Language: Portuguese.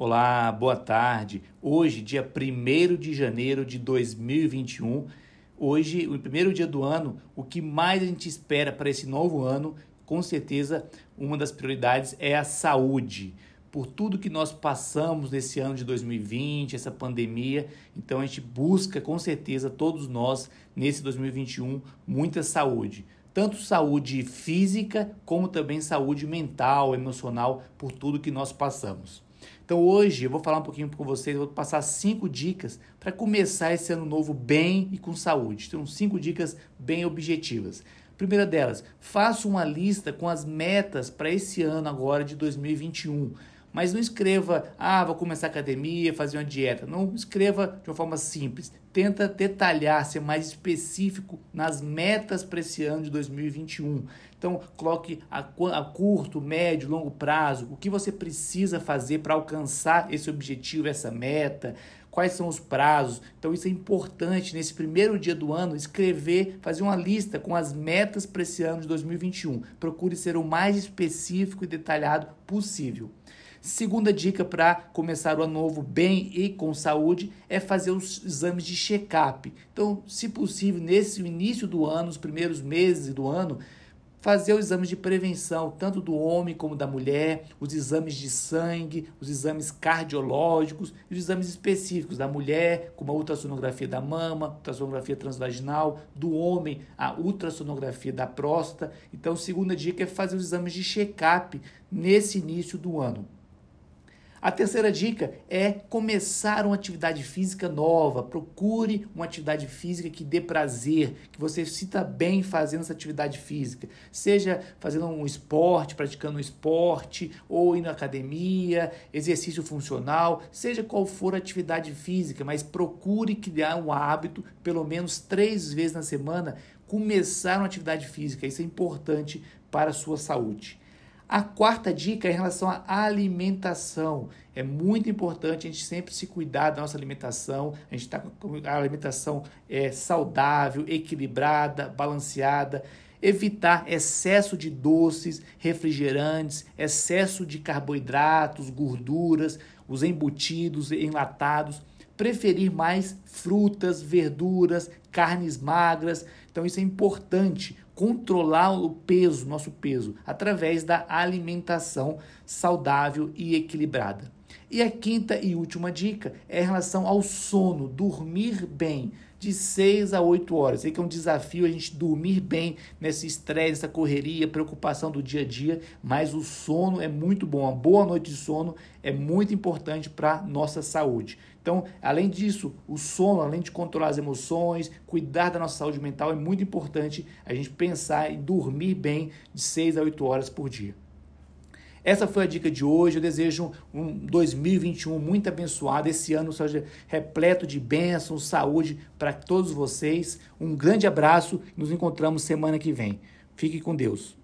Olá, boa tarde. Hoje, dia 1 de janeiro de 2021, hoje, o primeiro dia do ano, o que mais a gente espera para esse novo ano, com certeza, uma das prioridades é a saúde. Por tudo que nós passamos nesse ano de 2020, essa pandemia, então a gente busca, com certeza, todos nós, nesse 2021, muita saúde tanto saúde física como também saúde mental, emocional, por tudo que nós passamos. Então hoje eu vou falar um pouquinho com vocês, vou passar cinco dicas para começar esse ano novo bem e com saúde. Então cinco dicas bem objetivas. Primeira delas, faça uma lista com as metas para esse ano agora de 2021. Mas não escreva, ah, vou começar academia, fazer uma dieta. Não escreva de uma forma simples. Tenta detalhar, ser mais específico nas metas para esse ano de 2021. Então, coloque a, a curto, médio, longo prazo o que você precisa fazer para alcançar esse objetivo, essa meta quais são os prazos. Então, isso é importante nesse primeiro dia do ano escrever, fazer uma lista com as metas para esse ano de 2021. Procure ser o mais específico e detalhado possível. Segunda dica para começar o ano novo bem e com saúde é fazer os exames de check-up. Então, se possível, nesse início do ano, os primeiros meses do ano, fazer os exames de prevenção, tanto do homem como da mulher, os exames de sangue, os exames cardiológicos e os exames específicos da mulher, como a ultrassonografia da mama, ultrassonografia transvaginal, do homem, a ultrassonografia da próstata. Então, segunda dica é fazer os exames de check-up nesse início do ano. A terceira dica é começar uma atividade física nova. Procure uma atividade física que dê prazer, que você se sinta bem fazendo essa atividade física. Seja fazendo um esporte, praticando um esporte, ou indo à academia, exercício funcional, seja qual for a atividade física, mas procure criar um hábito, pelo menos três vezes na semana, começar uma atividade física. Isso é importante para a sua saúde. A quarta dica é em relação à alimentação. É muito importante a gente sempre se cuidar da nossa alimentação. A gente está com a alimentação é, saudável, equilibrada, balanceada. Evitar excesso de doces, refrigerantes, excesso de carboidratos, gorduras, os embutidos, enlatados preferir mais frutas, verduras, carnes magras. Então isso é importante, controlar o peso, nosso peso, através da alimentação saudável e equilibrada. E a quinta e última dica é em relação ao sono, dormir bem de 6 a 8 horas. Sei que é um desafio a gente dormir bem nesse estresse, essa correria, preocupação do dia a dia, mas o sono é muito bom. Uma boa noite de sono é muito importante para nossa saúde. Então, além disso, o sono, além de controlar as emoções, cuidar da nossa saúde mental, é muito importante a gente pensar em dormir bem de 6 a 8 horas por dia. Essa foi a dica de hoje. Eu desejo um 2021 muito abençoado. Esse ano seja repleto de bênçãos, saúde para todos vocês. Um grande abraço. Nos encontramos semana que vem. Fique com Deus.